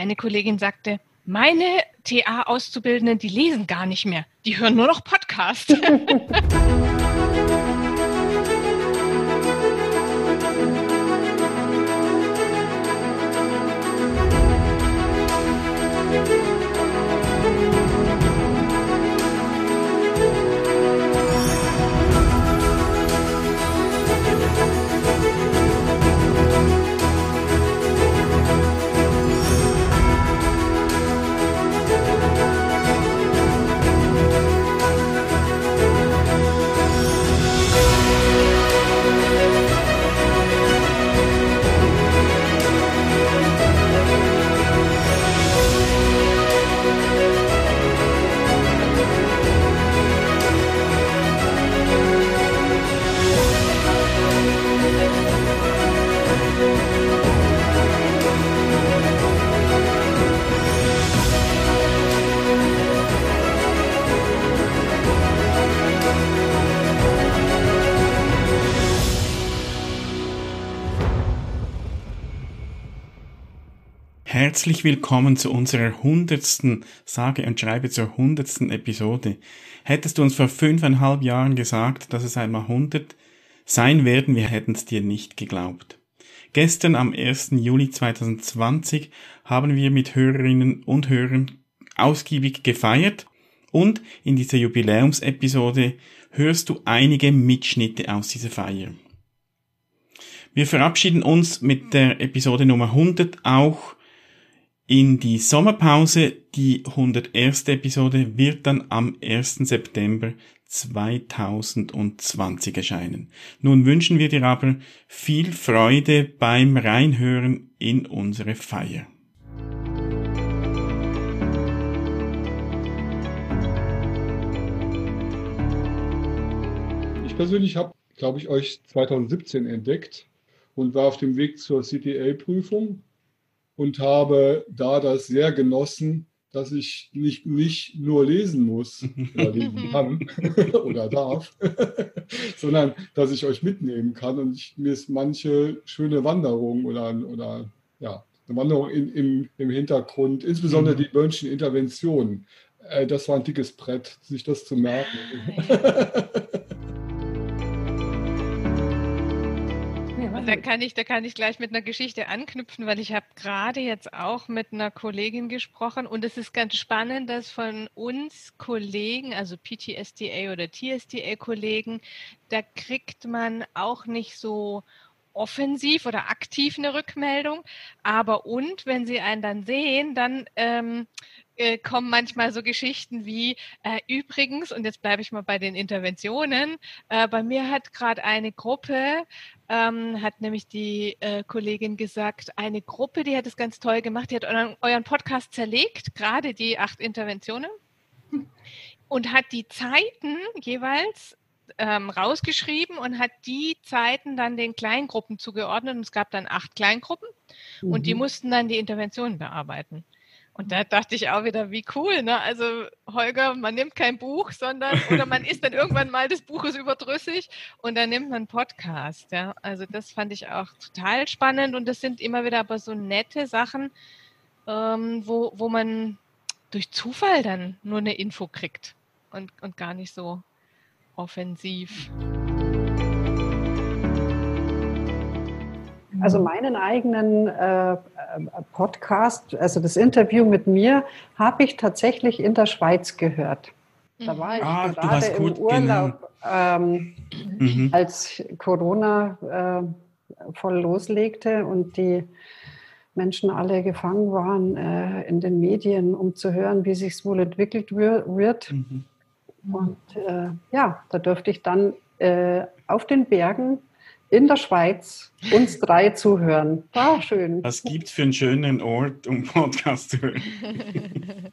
eine Kollegin sagte, meine TA-Auszubildenden, die lesen gar nicht mehr. Die hören nur noch Podcast. Herzlich willkommen zu unserer hundertsten, sage und schreibe zur hundertsten Episode. Hättest du uns vor fünfeinhalb Jahren gesagt, dass es einmal hundert sein werden, wir hätten es dir nicht geglaubt. Gestern am 1. Juli 2020 haben wir mit Hörerinnen und Hörern ausgiebig gefeiert und in dieser Jubiläumsepisode hörst du einige Mitschnitte aus dieser Feier. Wir verabschieden uns mit der Episode Nummer 100 auch in die Sommerpause. Die 101. Episode wird dann am 1. September 2020 erscheinen. Nun wünschen wir dir aber viel Freude beim Reinhören in unsere Feier. Ich persönlich habe, glaube ich, euch 2017 entdeckt und war auf dem Weg zur CTA-Prüfung und habe da das sehr genossen, dass ich nicht, nicht nur lesen muss oder lesen kann oder darf, sondern dass ich euch mitnehmen kann und ich, mir ist manche schöne Wanderung oder, oder ja, eine Wanderung in, im, im Hintergrund, insbesondere mhm. die Böhnschen Interventionen. Äh, das war ein dickes Brett, sich das zu merken. Da kann ich, da kann ich gleich mit einer Geschichte anknüpfen, weil ich habe gerade jetzt auch mit einer Kollegin gesprochen und es ist ganz spannend, dass von uns Kollegen, also PTSDA oder TSDA-Kollegen, da kriegt man auch nicht so offensiv oder aktiv eine Rückmeldung, aber und wenn sie einen dann sehen, dann ähm, äh, kommen manchmal so Geschichten wie, äh, übrigens, und jetzt bleibe ich mal bei den Interventionen, äh, bei mir hat gerade eine Gruppe, ähm, hat nämlich die äh, Kollegin gesagt, eine Gruppe, die hat es ganz toll gemacht, die hat euren, euren Podcast zerlegt, gerade die acht Interventionen, und hat die Zeiten jeweils ähm, rausgeschrieben und hat die Zeiten dann den Kleingruppen zugeordnet. Und es gab dann acht Kleingruppen mhm. und die mhm. mussten dann die Interventionen bearbeiten. Und da dachte ich auch wieder, wie cool, ne? Also Holger, man nimmt kein Buch, sondern oder man ist dann irgendwann mal des Buches überdrüssig und dann nimmt man Podcast, ja. Also das fand ich auch total spannend und das sind immer wieder aber so nette Sachen, ähm, wo, wo man durch Zufall dann nur eine Info kriegt und, und gar nicht so offensiv. Also meinen eigenen äh, Podcast, also das Interview mit mir, habe ich tatsächlich in der Schweiz gehört. Da war ich ah, gerade im gut, Urlaub, genau. ähm, mhm. als Corona äh, voll loslegte und die Menschen alle gefangen waren äh, in den Medien, um zu hören, wie sich es wohl entwickelt wird. Mhm. Und äh, ja, da durfte ich dann äh, auf den Bergen in der Schweiz uns drei zuhören. War schön. Was gibt es für einen schönen Ort, um Podcast zu hören?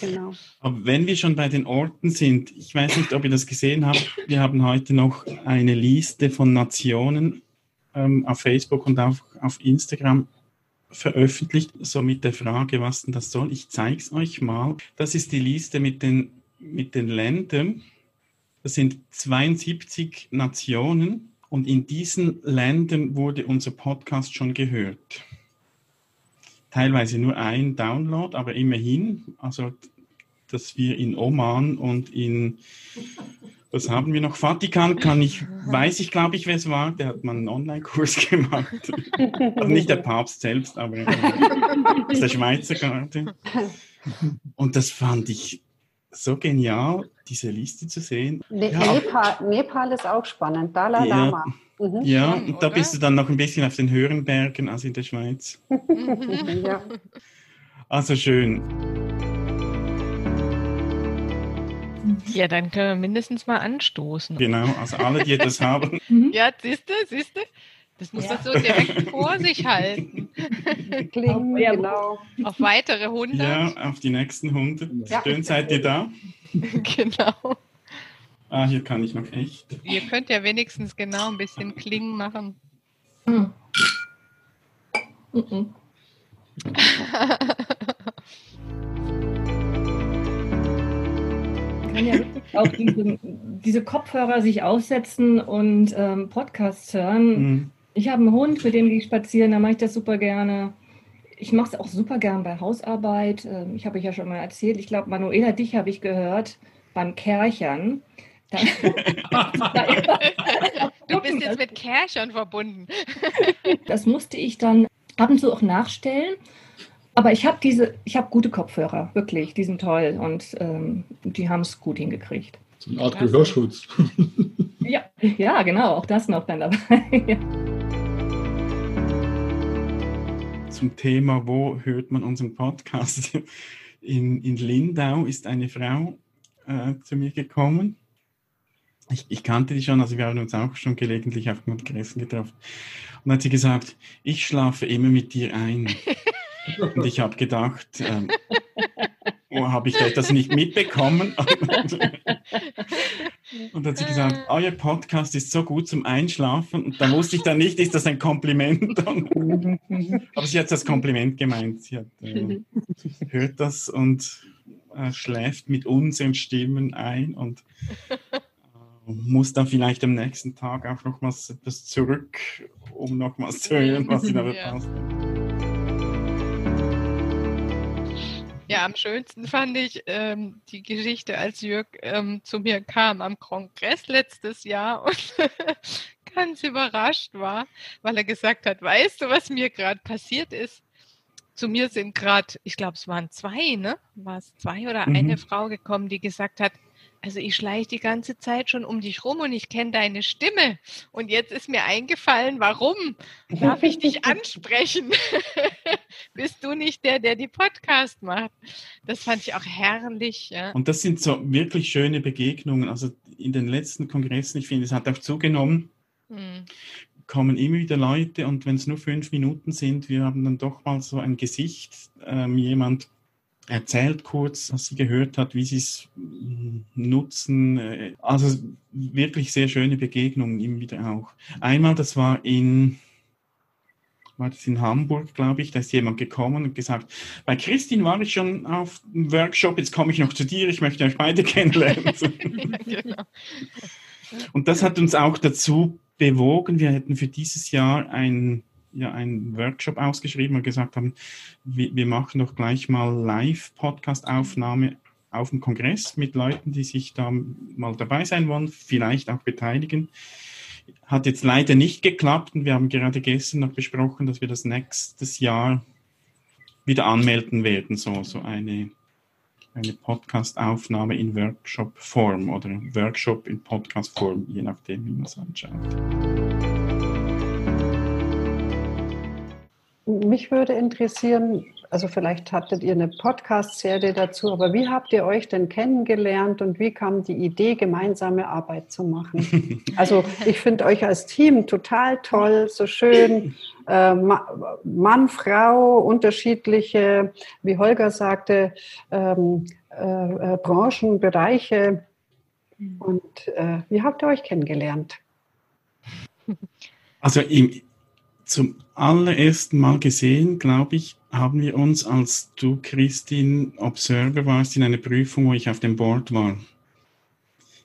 genau. Aber wenn wir schon bei den Orten sind, ich weiß nicht, ob ihr das gesehen habt, wir haben heute noch eine Liste von Nationen ähm, auf Facebook und auch auf Instagram veröffentlicht, so mit der Frage, was denn das soll. Ich zeige es euch mal. Das ist die Liste mit den, mit den Ländern. Das sind 72 Nationen und in diesen Ländern wurde unser Podcast schon gehört. teilweise nur ein Download, aber immerhin, also dass wir in Oman und in was haben wir noch? Vatikan kann ich, weiß ich, glaube ich, wer es war. Der hat mal einen Online-Kurs gemacht. also nicht der Papst selbst, aber aus der Schweizer Garde. Und das fand ich so genial, diese Liste zu sehen. Ne ja. Nepal, Nepal, ist auch spannend. Dalai Lama. Mhm. Ja, und da bist du dann noch ein bisschen auf den höheren Bergen als in der Schweiz. ja. Also schön. Ja, dann können wir mindestens mal anstoßen. Genau, also alle, die das haben. Ja, siehst du, siehst du? Das muss ja. so direkt vor sich halten. Klingen, auf, genau. Auf weitere 100. Ja, auf die nächsten 100. Ja. Schön, seid ihr da? genau. Ah, hier kann ich noch echt. Ihr könnt ja wenigstens genau ein bisschen Klingen machen. Hm. Mhm. kann ja auch diese, diese, Kopfhörer sich aufsetzen und ähm, Podcasts hören. Mhm. Ich habe einen Hund, mit dem gehe ich spazieren, da mache ich das super gerne. Ich mache es auch super gern bei Hausarbeit. Ähm, ich habe euch ja schon mal erzählt. Ich glaube, Manuela, dich habe ich gehört beim Kerchern. Da, du bist jetzt mit Kerchern verbunden. das musste ich dann ab und zu auch nachstellen. Aber ich habe diese, ich habe gute Kopfhörer, wirklich, die sind toll und ähm, die haben es gut hingekriegt. So eine Art Gehörschutz. ja, ja, genau, auch das noch dann dabei. Zum Thema, wo hört man unseren Podcast? In, in Lindau ist eine Frau äh, zu mir gekommen. Ich, ich, kannte die schon, also wir haben uns auch schon gelegentlich auf Kongressen getroffen. Und hat sie gesagt, ich schlafe immer mit dir ein. Und ich habe gedacht, ähm, oh, habe ich das nicht mitbekommen? Und dann hat sie gesagt, euer Podcast ist so gut zum Einschlafen. Und da wusste ich dann nicht, ist das ein Kompliment? Aber sie hat das Kompliment gemeint. Sie hat, äh, hört das und äh, schläft mit unseren Stimmen ein und äh, muss dann vielleicht am nächsten Tag auch nochmals etwas zurück, um nochmals zu hören, was sie da verpasst hat. Ja, am schönsten fand ich ähm, die Geschichte, als Jörg ähm, zu mir kam am Kongress letztes Jahr und ganz überrascht war, weil er gesagt hat, weißt du, was mir gerade passiert ist? Zu mir sind gerade, ich glaube, es waren zwei, ne? War es zwei oder mhm. eine Frau gekommen, die gesagt hat, also ich schleiche die ganze Zeit schon um dich rum und ich kenne deine Stimme. Und jetzt ist mir eingefallen, warum darf ich dich ansprechen? Bist du nicht der, der die Podcast macht? Das fand ich auch herrlich. Ja. Und das sind so wirklich schöne Begegnungen. Also in den letzten Kongressen, ich finde, es hat auch zugenommen. Hm kommen immer wieder Leute und wenn es nur fünf Minuten sind, wir haben dann doch mal so ein Gesicht, ähm, jemand erzählt kurz, was sie gehört hat, wie sie es nutzen. Also wirklich sehr schöne Begegnungen immer wieder auch. Einmal, das war in, war das in Hamburg, glaube ich, da ist jemand gekommen und gesagt, bei Christine war ich schon auf dem Workshop, jetzt komme ich noch zu dir, ich möchte euch beide kennenlernen. genau. Und das hat uns auch dazu bewogen, wir hätten für dieses Jahr ein ja einen Workshop ausgeschrieben und gesagt haben, wir, wir machen doch gleich mal Live-Podcast-Aufnahme auf dem Kongress mit Leuten, die sich da mal dabei sein wollen, vielleicht auch beteiligen. Hat jetzt leider nicht geklappt und wir haben gerade gestern noch besprochen, dass wir das nächstes Jahr wieder anmelden werden, so, so eine, eine Podcast-Aufnahme in Workshop-Form oder Workshop in Podcast-Form, je nachdem, wie man es anschaut. Mich würde interessieren, also vielleicht hattet ihr eine Podcast-Serie dazu, aber wie habt ihr euch denn kennengelernt und wie kam die Idee, gemeinsame Arbeit zu machen? Also ich finde euch als Team total toll, so schön, äh, Mann, Frau, unterschiedliche, wie Holger sagte, ähm, äh, äh, Branchen, Bereiche. Und äh, wie habt ihr euch kennengelernt? Also im, zum allerersten Mal gesehen, glaube ich, haben wir uns, als du, Christine, Observer warst, in einer Prüfung, wo ich auf dem Board war.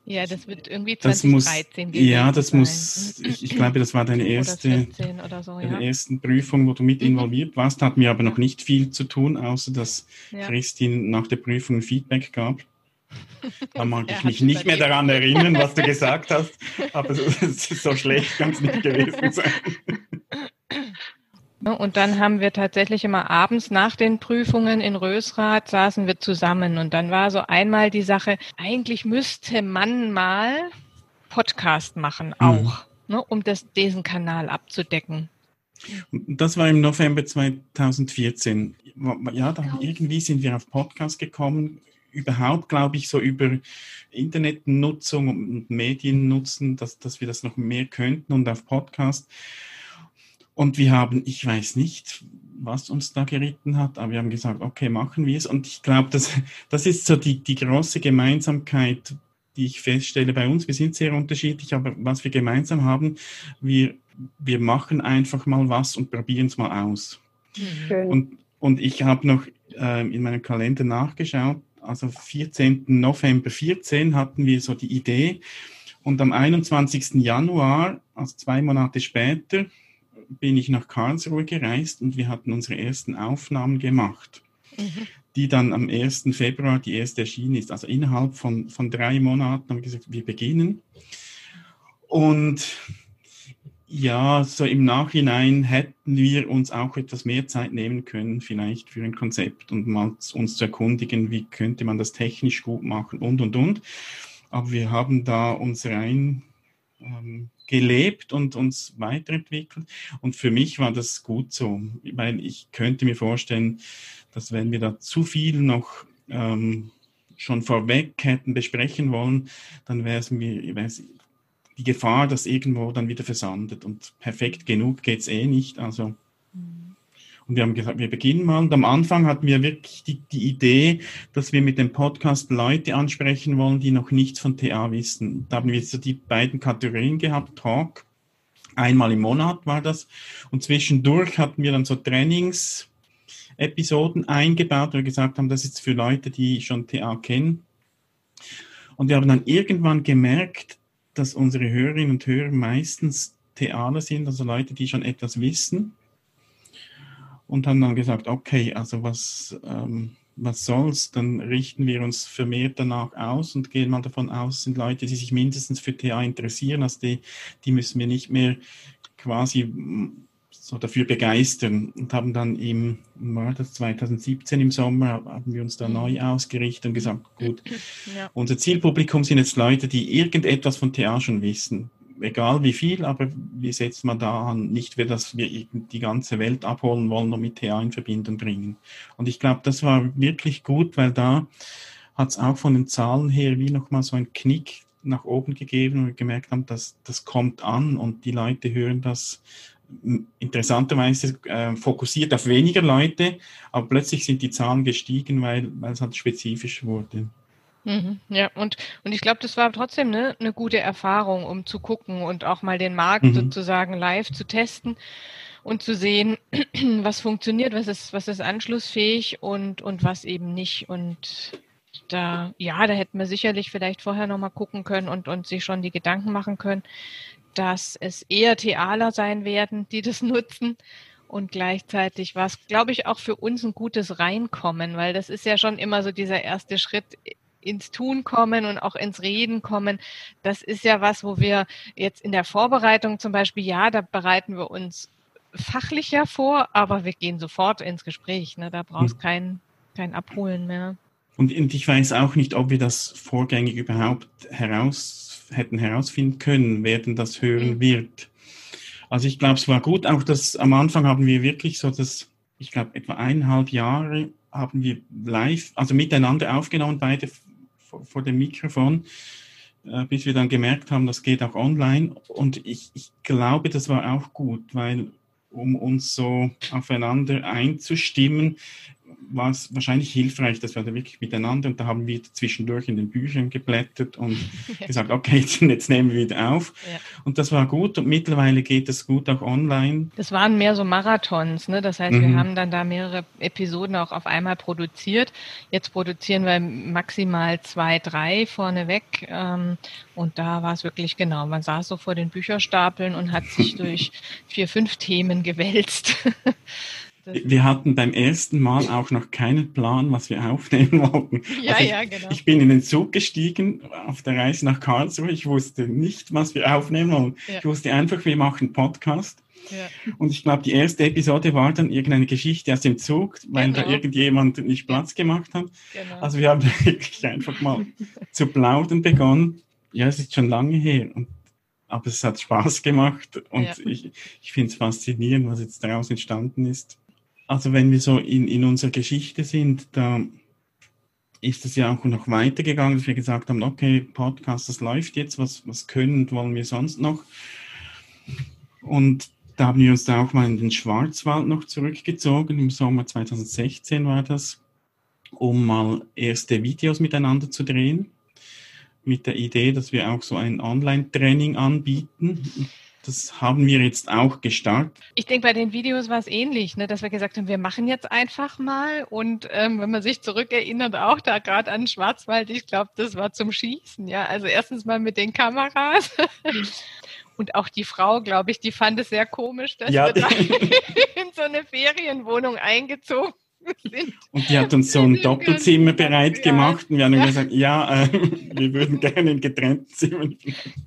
Ja, das wird irgendwie 2013 das muss, Ja, das sein. muss, ich, ich, glaube, das war deine erste, so, ja. deine ersten Prüfung, wo du mit mhm. involviert warst. Hat mir aber noch nicht viel zu tun, außer dass ja. Christine nach der Prüfung Feedback gab. Da mag ich mich nicht mehr daran erinnern, was du gesagt hast, aber so schlecht kann es nicht gewesen sein. Ne, und dann haben wir tatsächlich immer abends nach den Prüfungen in Rösrath saßen wir zusammen. Und dann war so einmal die Sache, eigentlich müsste man mal Podcast machen mhm. auch, mhm. ne, um das, diesen Kanal abzudecken. Das war im November 2014. Ja, dann irgendwie sind wir auf Podcast gekommen. Überhaupt, glaube ich, so über Internetnutzung und Mediennutzen, dass, dass wir das noch mehr könnten und auf Podcast. Und wir haben, ich weiß nicht, was uns da geritten hat, aber wir haben gesagt, okay, machen wir es. Und ich glaube, das, das ist so die, die große Gemeinsamkeit, die ich feststelle bei uns. Wir sind sehr unterschiedlich, aber was wir gemeinsam haben, wir, wir machen einfach mal was und probieren es mal aus. Schön. Und, und ich habe noch äh, in meinem Kalender nachgeschaut, also 14. November 14 hatten wir so die Idee. Und am 21. Januar, also zwei Monate später, bin ich nach Karlsruhe gereist und wir hatten unsere ersten Aufnahmen gemacht, mhm. die dann am 1. Februar die erste erschienen ist. Also innerhalb von, von drei Monaten haben wir gesagt, wir beginnen. Und ja, so im Nachhinein hätten wir uns auch etwas mehr Zeit nehmen können, vielleicht für ein Konzept und mal uns zu erkundigen, wie könnte man das technisch gut machen und, und, und. Aber wir haben da uns rein ähm, gelebt und uns weiterentwickelt. Und für mich war das gut so, weil ich könnte mir vorstellen, dass wenn wir da zu viel noch ähm, schon vorweg hätten besprechen wollen, dann wäre es mir die Gefahr, dass irgendwo dann wieder versandet. Und perfekt genug geht es eh nicht. Also und wir haben gesagt, wir beginnen mal. Und am Anfang hatten wir wirklich die, die Idee, dass wir mit dem Podcast Leute ansprechen wollen, die noch nichts von TA wissen. Da haben wir so die beiden Kategorien gehabt, Talk. Einmal im Monat war das. Und zwischendurch hatten wir dann so Trainings-Episoden eingebaut, wo wir gesagt haben, das ist für Leute, die schon TA kennen. Und wir haben dann irgendwann gemerkt, dass unsere Hörerinnen und Hörer meistens TAler sind, also Leute, die schon etwas wissen und haben dann gesagt, okay, also was, ähm, was soll's, dann richten wir uns vermehrt danach aus und gehen mal davon aus, sind Leute, die sich mindestens für TA interessieren, also die, die müssen wir nicht mehr quasi mm, so dafür begeistern und haben dann im, war das 2017 im Sommer, haben wir uns da mhm. neu ausgerichtet und gesagt, gut, ja. unser Zielpublikum sind jetzt Leute, die irgendetwas von TA schon wissen egal wie viel, aber wir setzen mal da an, nicht, dass wir die ganze Welt abholen wollen und mit TA in Verbindung bringen. Und ich glaube, das war wirklich gut, weil da hat es auch von den Zahlen her wie nochmal so ein Knick nach oben gegeben und wir gemerkt haben, dass das kommt an und die Leute hören das interessanterweise äh, fokussiert auf weniger Leute, aber plötzlich sind die Zahlen gestiegen, weil, weil es halt spezifisch wurde. Mhm, ja, und, und ich glaube, das war trotzdem ne, eine gute Erfahrung, um zu gucken und auch mal den Markt mhm. sozusagen live zu testen und zu sehen, was funktioniert, was ist, was ist anschlussfähig und, und was eben nicht. Und da, ja, da hätten wir sicherlich vielleicht vorher nochmal gucken können und, und sich schon die Gedanken machen können, dass es eher Thealer sein werden, die das nutzen. Und gleichzeitig war es, glaube ich, auch für uns ein gutes Reinkommen, weil das ist ja schon immer so dieser erste Schritt ins Tun kommen und auch ins Reden kommen. Das ist ja was, wo wir jetzt in der Vorbereitung zum Beispiel, ja, da bereiten wir uns fachlicher vor, aber wir gehen sofort ins Gespräch. Ne? Da brauchst hm. kein, kein Abholen mehr. Und, und ich weiß auch nicht, ob wir das vorgängig überhaupt heraus, hätten herausfinden können, wer denn das hören mhm. wird. Also ich glaube, es war gut, auch dass am Anfang haben wir wirklich so das, ich glaube, etwa eineinhalb Jahre haben wir live, also miteinander aufgenommen, beide vor, dem Mikrofon, äh, bis wir dann gemerkt haben, das geht auch online. Und ich, ich glaube, das war auch gut, weil um uns so aufeinander einzustimmen, war es wahrscheinlich hilfreich, dass wir da wirklich miteinander und da haben wir zwischendurch in den Büchern geblättert und gesagt, okay, jetzt, jetzt, nehmen wir wieder auf. Ja. Und das war gut und mittlerweile geht es gut auch online. Das waren mehr so Marathons, ne? Das heißt, mhm. wir haben dann da mehrere Episoden auch auf einmal produziert. Jetzt produzieren wir maximal zwei, drei vorneweg. Ähm, und da war es wirklich genau, man saß so vor den Bücherstapeln und hat sich durch vier, fünf Themen gewälzt. Wir hatten beim ersten Mal auch noch keinen Plan, was wir aufnehmen wollten. Ja, also ich, ja, genau. Ich bin in den Zug gestiegen auf der Reise nach Karlsruhe. Ich wusste nicht, was wir aufnehmen wollen. Ja. Ich wusste einfach, wir machen Podcast. Ja. Und ich glaube, die erste Episode war dann irgendeine Geschichte aus dem Zug, weil genau. da irgendjemand nicht Platz gemacht hat. Genau. Also wir haben wirklich einfach mal zu plaudern begonnen. Ja, es ist schon lange her. Und aber es hat Spaß gemacht und ja. ich, ich finde es faszinierend, was jetzt daraus entstanden ist. Also wenn wir so in, in unserer Geschichte sind, da ist es ja auch noch weitergegangen, dass wir gesagt haben, okay, Podcast, das läuft jetzt, was, was können und wollen wir sonst noch? Und da haben wir uns da auch mal in den Schwarzwald noch zurückgezogen, im Sommer 2016 war das, um mal erste Videos miteinander zu drehen, mit der Idee, dass wir auch so ein Online-Training anbieten das haben wir jetzt auch gestartet. Ich denke, bei den Videos war es ähnlich, ne, dass wir gesagt haben, wir machen jetzt einfach mal. Und ähm, wenn man sich zurückerinnert, auch da gerade an Schwarzwald, ich glaube, das war zum Schießen. Ja, also erstens mal mit den Kameras. Und auch die Frau, glaube ich, die fand es sehr komisch, dass ja. wir da in so eine Ferienwohnung eingezogen sind. Und die hat uns so ein Doppelzimmer bereit gemacht und wir haben gesagt, ja, äh, wir würden gerne in getrennten Zimmern.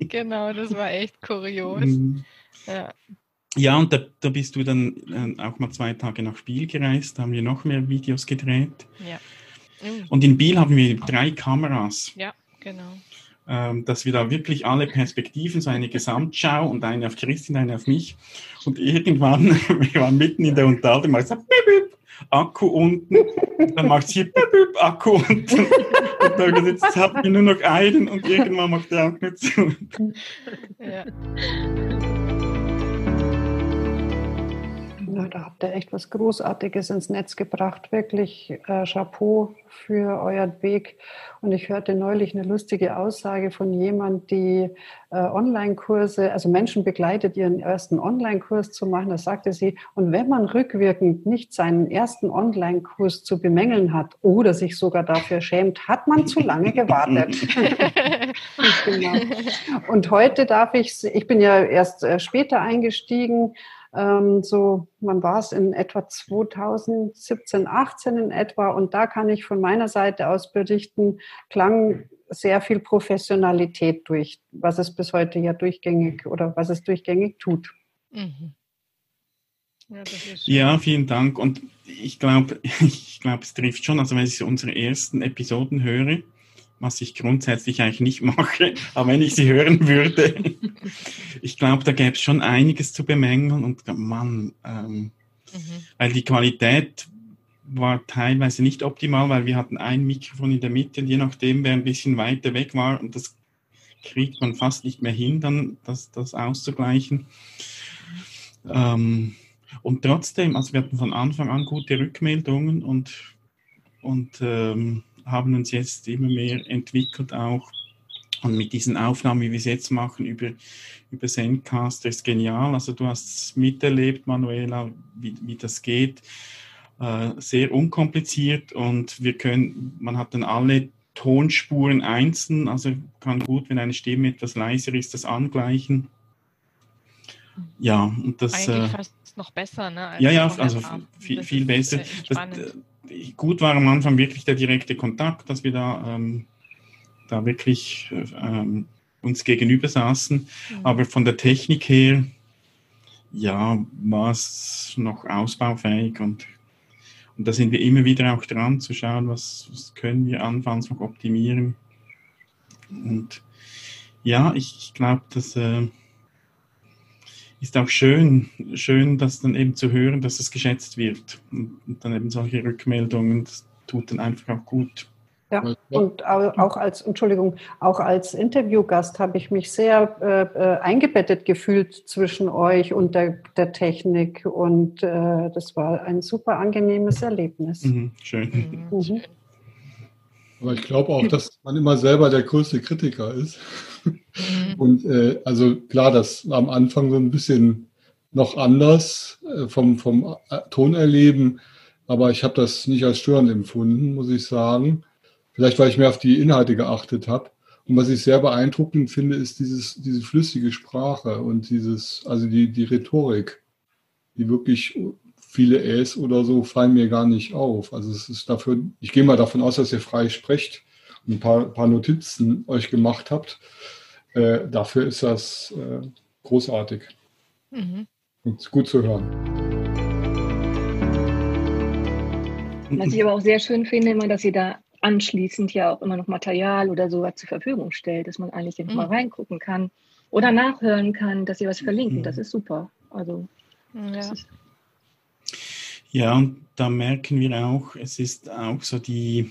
Genau, das war echt kurios. Mhm. Ja. Ja, und da, da bist du dann äh, auch mal zwei Tage nach Biel gereist, da haben wir noch mehr Videos gedreht. Ja. Mhm. Und in Biel haben wir drei Kameras. Ja, genau. Ähm, dass wir da wirklich alle Perspektiven, so eine Gesamtschau und eine auf Christine, eine auf mich. Und irgendwann, wir waren mitten in der Unterhaltung, mal gesagt, Akku unten, dann macht sie Akku unten. Und dann gesagt, jetzt habt nur noch einen und irgendwann macht der Akku zu. Ja. Na, da habt ihr echt was Großartiges ins Netz gebracht. Wirklich äh, Chapeau für euren Weg. Und ich hörte neulich eine lustige Aussage von jemand, die äh, Online-Kurse, also Menschen begleitet, ihren ersten Online-Kurs zu machen. Da sagte sie, und wenn man rückwirkend nicht seinen ersten Online-Kurs zu bemängeln hat oder sich sogar dafür schämt, hat man zu lange gewartet. genau. Und heute darf ich, ich bin ja erst äh, später eingestiegen, ähm, so, man war es in etwa 2017, 18 in etwa. Und da kann ich von meiner Seite aus berichten, klang sehr viel Professionalität durch, was es bis heute ja durchgängig oder was es durchgängig tut. Mhm. Ja, ja, vielen Dank. Und ich glaube, ich glaube, es trifft schon. Also wenn ich unsere ersten Episoden höre, was ich grundsätzlich eigentlich nicht mache, aber wenn ich sie hören würde, ich glaube, da gäbe es schon einiges zu bemängeln und man, ähm, mhm. weil die Qualität war teilweise nicht optimal, weil wir hatten ein Mikrofon in der Mitte und je nachdem, wer ein bisschen weiter weg war und das kriegt man fast nicht mehr hin, dann das, das auszugleichen. Ähm, und trotzdem, also wir hatten von Anfang an gute Rückmeldungen und, und ähm, haben uns jetzt immer mehr entwickelt auch. Und mit diesen Aufnahmen, wie wir es jetzt machen, über, über Zencaster ist genial. Also du hast es miterlebt, Manuela, wie, wie das geht. Äh, sehr unkompliziert und wir können, man hat dann alle Tonspuren einzeln, also kann gut, wenn eine Stimme etwas leiser ist, das angleichen. Ja, und das. Eigentlich äh, fast noch besser, ne? ja, ja, also viel, viel besser. Das, gut war am Anfang wirklich der direkte Kontakt, dass wir da, ähm, da wirklich ähm, uns gegenüber saßen. Mhm. Aber von der Technik her, ja, war es noch ausbaufähig und, und da sind wir immer wieder auch dran zu schauen, was, was können wir anfangs noch optimieren. Und ja, ich, ich glaube, dass äh, ist auch schön, schön, das dann eben zu hören, dass es geschätzt wird. Und, dann eben solche Rückmeldungen, das tut dann einfach auch gut. Ja, und auch als, Entschuldigung, auch als Interviewgast habe ich mich sehr äh, äh, eingebettet gefühlt zwischen euch und der, der Technik und äh, das war ein super angenehmes Erlebnis. Mhm, schön. Mhm. Aber ich glaube auch, dass man immer selber der größte Kritiker ist. Mhm. Und äh, also klar, das am Anfang so ein bisschen noch anders äh, vom, vom äh, Tonerleben, aber ich habe das nicht als störend empfunden, muss ich sagen. Vielleicht, weil ich mehr auf die Inhalte geachtet habe. Und was ich sehr beeindruckend finde, ist dieses, diese flüssige Sprache und dieses, also die, die Rhetorik, die wirklich viele Äs oder so fallen mir gar nicht auf. Also es ist dafür, ich gehe mal davon aus, dass ihr frei sprecht und ein paar, paar Notizen euch gemacht habt. Äh, dafür ist das äh, großartig mhm. und gut zu hören. Was ich aber auch sehr schön finde, immer, dass ihr da anschließend ja auch immer noch Material oder sowas zur Verfügung stellt, dass man eigentlich mhm. mal reingucken kann oder nachhören kann, dass sie was verlinken. Mhm. Das ist super. Also ja. Ja, und da merken wir auch, es ist auch so die,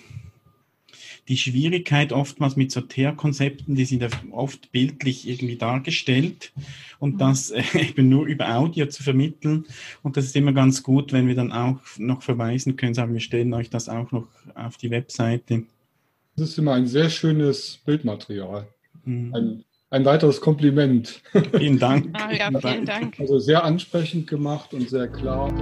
die Schwierigkeit oftmals mit so Teerkonzepten, die sind ja oft bildlich irgendwie dargestellt und mhm. das äh, eben nur über Audio zu vermitteln. Und das ist immer ganz gut, wenn wir dann auch noch verweisen können, sagen wir stellen euch das auch noch auf die Webseite. Das ist immer ein sehr schönes Bildmaterial. Mhm. Ein, ein weiteres Kompliment. Vielen Dank. ah, ja, vielen Dank. Also sehr ansprechend gemacht und sehr klar.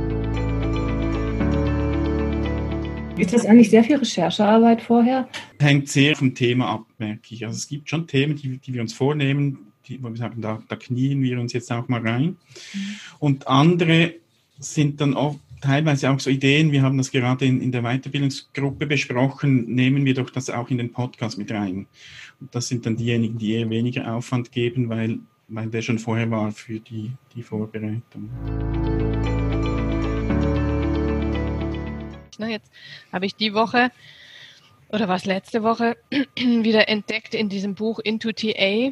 Ist das eigentlich sehr viel Recherchearbeit vorher? Hängt sehr vom Thema ab, merke ich. Also es gibt schon Themen, die, die wir uns vornehmen, die, wo wir sagen, da, da knien wir uns jetzt auch mal rein. Mhm. Und andere sind dann auch teilweise auch so Ideen, wir haben das gerade in, in der Weiterbildungsgruppe besprochen, nehmen wir doch das auch in den Podcast mit rein. Und das sind dann diejenigen, die eher weniger Aufwand geben, weil, weil der schon vorher war für die, die Vorbereitung. Ne? Jetzt habe ich die Woche oder was letzte Woche wieder entdeckt in diesem Buch Into TA,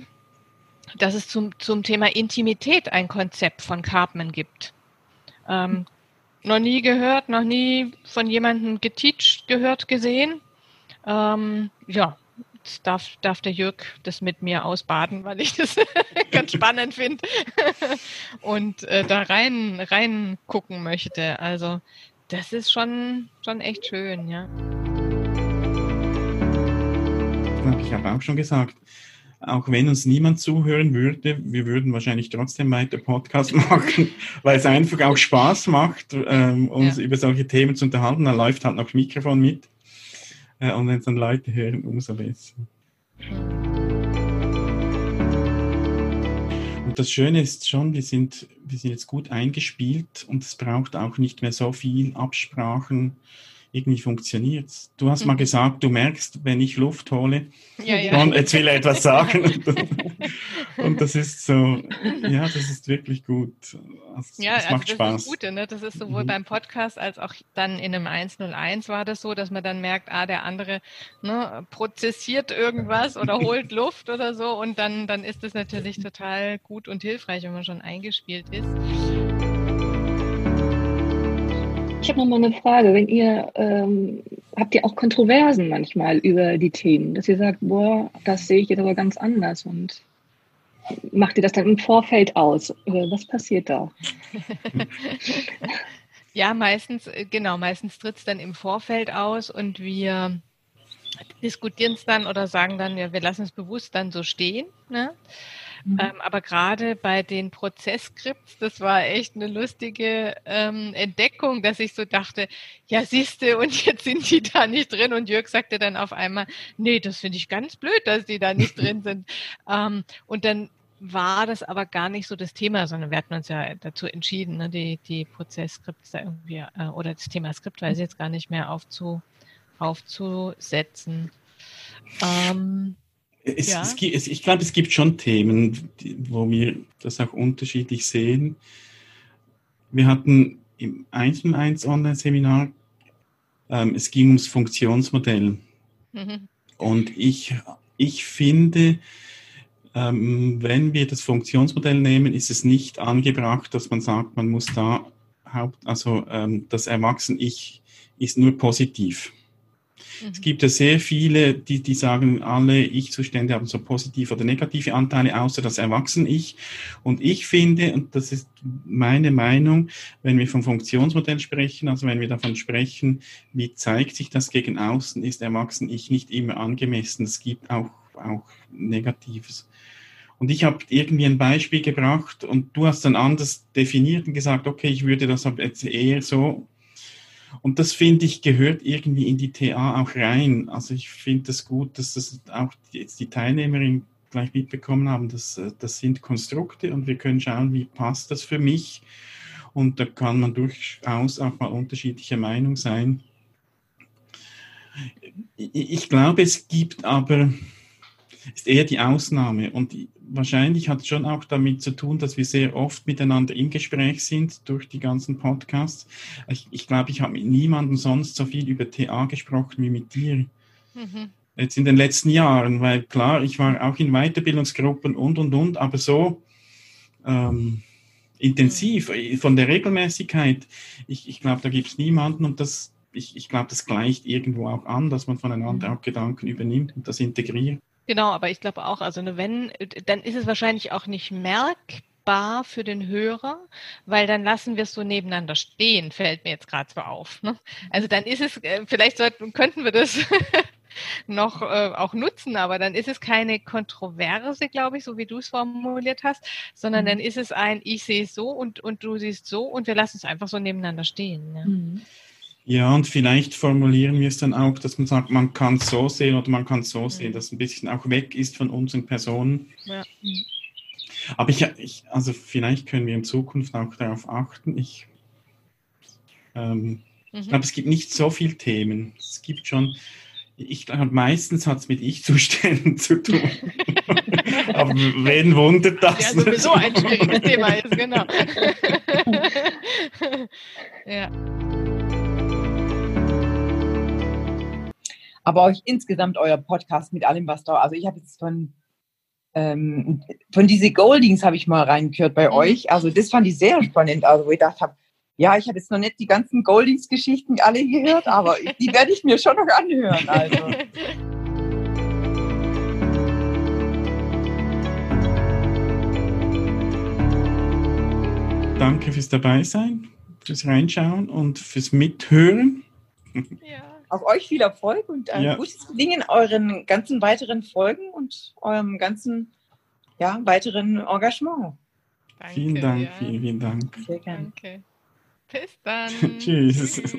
dass es zum, zum Thema Intimität ein Konzept von Cartman gibt. Ähm, noch nie gehört, noch nie von jemandem geteacht, gehört, gesehen. Ähm, ja, jetzt darf, darf der Jörg das mit mir ausbaden, weil ich das ganz spannend finde und äh, da rein, rein gucken möchte. Also das ist schon, schon echt schön, ja. Ich habe auch schon gesagt, auch wenn uns niemand zuhören würde, wir würden wahrscheinlich trotzdem weiter Podcast machen, weil es einfach auch Spaß macht, ähm, uns ja. über solche Themen zu unterhalten. Da läuft halt noch Mikrofon mit. Äh, und wenn es dann Leute hören, umso besser. Und das Schöne ist schon, wir sind, wir sind jetzt gut eingespielt und es braucht auch nicht mehr so viel Absprachen irgendwie funktioniert Du hast mhm. mal gesagt, du merkst, wenn ich Luft hole, ja, ja. und jetzt will er etwas sagen. und, das ist so, ja, das ist wirklich gut. Also, ja, das also macht das Spaß. Ist das Gute, ne? Das ist sowohl mhm. beim Podcast als auch dann in einem 101 war das so, dass man dann merkt, ah, der andere ne, prozessiert irgendwas oder holt Luft oder so und dann, dann ist es natürlich total gut und hilfreich, wenn man schon eingespielt ist. Ich habe noch mal eine Frage. Wenn ihr ähm, habt ihr auch Kontroversen manchmal über die Themen, dass ihr sagt, boah, das sehe ich jetzt aber ganz anders und macht ihr das dann im Vorfeld aus? Was passiert da? ja, meistens, äh, genau, meistens tritt es dann im Vorfeld aus und wir diskutieren es dann oder sagen dann, ja, wir lassen es bewusst dann so stehen. Ne? Mhm. Ähm, aber gerade bei den Prozessskripts, das war echt eine lustige ähm, Entdeckung, dass ich so dachte, ja siehste, und jetzt sind die da nicht drin. Und Jörg sagte dann auf einmal, nee, das finde ich ganz blöd, dass die da nicht drin sind. Ähm, und dann war das aber gar nicht so das Thema, sondern wir hatten uns ja dazu entschieden, ne, die, die Prozessskripts da irgendwie, äh, oder das Thema Skriptweise jetzt gar nicht mehr aufzu, aufzusetzen. Ähm, es, ja. es, es, ich glaube, es gibt schon Themen, wo wir das auch unterschiedlich sehen. Wir hatten im 1 und 1 Online-Seminar, ähm, es ging ums Funktionsmodell. Mhm. Und ich, ich finde, ähm, wenn wir das Funktionsmodell nehmen, ist es nicht angebracht, dass man sagt, man muss da Haupt, also ähm, das Erwachsen-Ich ist nur positiv. Es mhm. gibt ja sehr viele, die, die sagen, alle Ich-Zustände haben so positive oder negative Anteile, außer das Erwachsen-Ich. Und ich finde, und das ist meine Meinung, wenn wir vom Funktionsmodell sprechen, also wenn wir davon sprechen, wie zeigt sich das gegen außen, ist Erwachsen-Ich nicht immer angemessen. Es gibt auch, auch Negatives. Und ich habe irgendwie ein Beispiel gebracht und du hast dann anders definiert und gesagt, okay, ich würde das jetzt eher so und das finde ich gehört irgendwie in die TA auch rein. Also ich finde das gut, dass das auch jetzt die Teilnehmerinnen gleich mitbekommen haben, dass äh, das sind Konstrukte und wir können schauen, wie passt das für mich. Und da kann man durchaus auch mal unterschiedlicher Meinung sein. Ich glaube, es gibt aber, ist eher die Ausnahme und wahrscheinlich hat es schon auch damit zu tun, dass wir sehr oft miteinander im Gespräch sind durch die ganzen Podcasts. Ich, ich glaube, ich habe mit niemandem sonst so viel über TA gesprochen wie mit dir. Mhm. Jetzt in den letzten Jahren, weil klar, ich war auch in Weiterbildungsgruppen und, und, und, aber so ähm, intensiv, mhm. von der Regelmäßigkeit, ich, ich glaube, da gibt es niemanden und das, ich, ich glaube, das gleicht irgendwo auch an, dass man voneinander mhm. auch Gedanken übernimmt und das integriert. Genau, aber ich glaube auch, also ne, wenn, dann ist es wahrscheinlich auch nicht merkbar für den Hörer, weil dann lassen wir es so nebeneinander stehen, fällt mir jetzt gerade so auf. Ne? Also dann ist es, äh, vielleicht sollten, könnten wir das noch äh, auch nutzen, aber dann ist es keine Kontroverse, glaube ich, so wie du es formuliert hast, sondern mhm. dann ist es ein, ich sehe es so und, und du siehst so und wir lassen es einfach so nebeneinander stehen. Ne? Mhm. Ja, und vielleicht formulieren wir es dann auch, dass man sagt, man kann es so sehen oder man kann es so mhm. sehen, dass ein bisschen auch weg ist von unseren Personen. Ja. Aber ich, ich, also vielleicht können wir in Zukunft auch darauf achten. Ich, ähm, mhm. ich glaube, es gibt nicht so viele Themen. Es gibt schon, ich glaube, meistens hat es mit Ich-Zuständen zu tun. Aber wen wundert das? Ja, sowieso ein schwieriges Thema ist, genau. ja. Aber euch insgesamt euer Podcast mit allem, was da, also ich habe jetzt von, ähm, von diese Goldings habe ich mal reingehört bei mhm. euch. Also das fand ich sehr spannend, also wo ich gedacht habe, ja, ich habe jetzt noch nicht die ganzen Goldings-Geschichten alle gehört, aber die werde ich mir schon noch anhören. Also. Danke fürs Dabeisein, fürs Reinschauen und fürs Mithören. Ja auf euch viel Erfolg und ein ja. gutes Gelingen in euren ganzen weiteren Folgen und eurem ganzen ja, weiteren Engagement. Danke, vielen Dank, ja. vielen, vielen Dank. Sehr gerne. Danke. Bis dann. Tschüss. Tschüss.